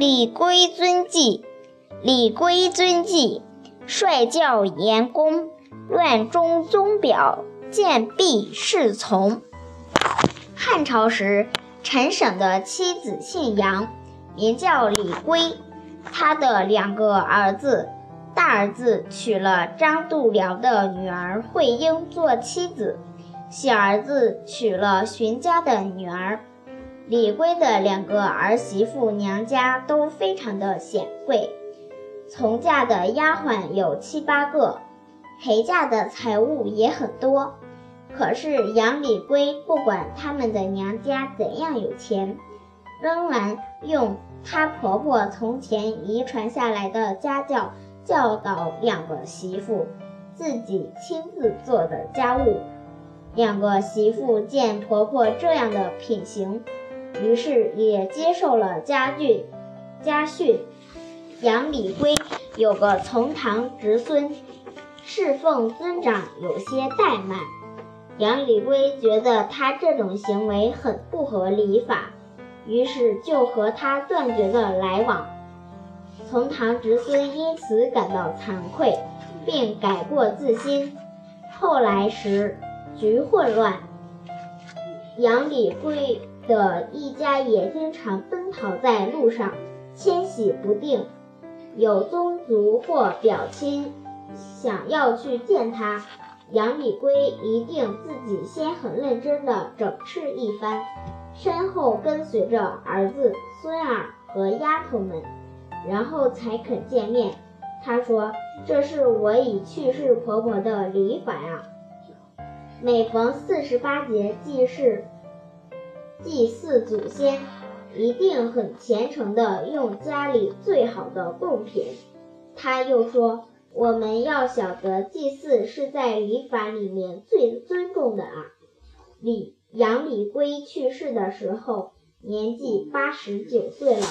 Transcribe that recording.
李龟遵纪，李龟遵纪，率教严公，乱中宗表，见必侍从。汉朝时，陈省的妻子姓杨，名叫李龟。他的两个儿子，大儿子娶了张度辽的女儿惠英做妻子，小儿子娶了荀家的女儿。李龟的两个儿媳妇娘家都非常的显贵，从嫁的丫鬟有七八个，陪嫁的财物也很多。可是杨李龟不管他们的娘家怎样有钱，仍然用她婆婆从前遗传下来的家教教导两个媳妇，自己亲自做的家务。两个媳妇见婆婆这样的品行。于是也接受了家具家训。杨李龟有个从堂侄孙，侍奉尊长有些怠慢。杨李龟觉得他这种行为很不合礼法，于是就和他断绝了来往。从堂侄孙因此感到惭愧，并改过自新。后来时局混乱，杨李龟。的一家也经常奔逃在路上，迁徙不定。有宗族或表亲想要去见他，杨李龟一定自己先很认真地整饬一番，身后跟随着儿子、孙儿和丫头们，然后才肯见面。他说：“这是我已去世婆婆的礼法呀。”每逢四十八节祭祀。祭祀祖先，一定很虔诚的用家里最好的贡品。他又说：“我们要晓得，祭祀是在礼法里面最尊重的啊。”李杨李龟去世的时候，年纪八十九岁了。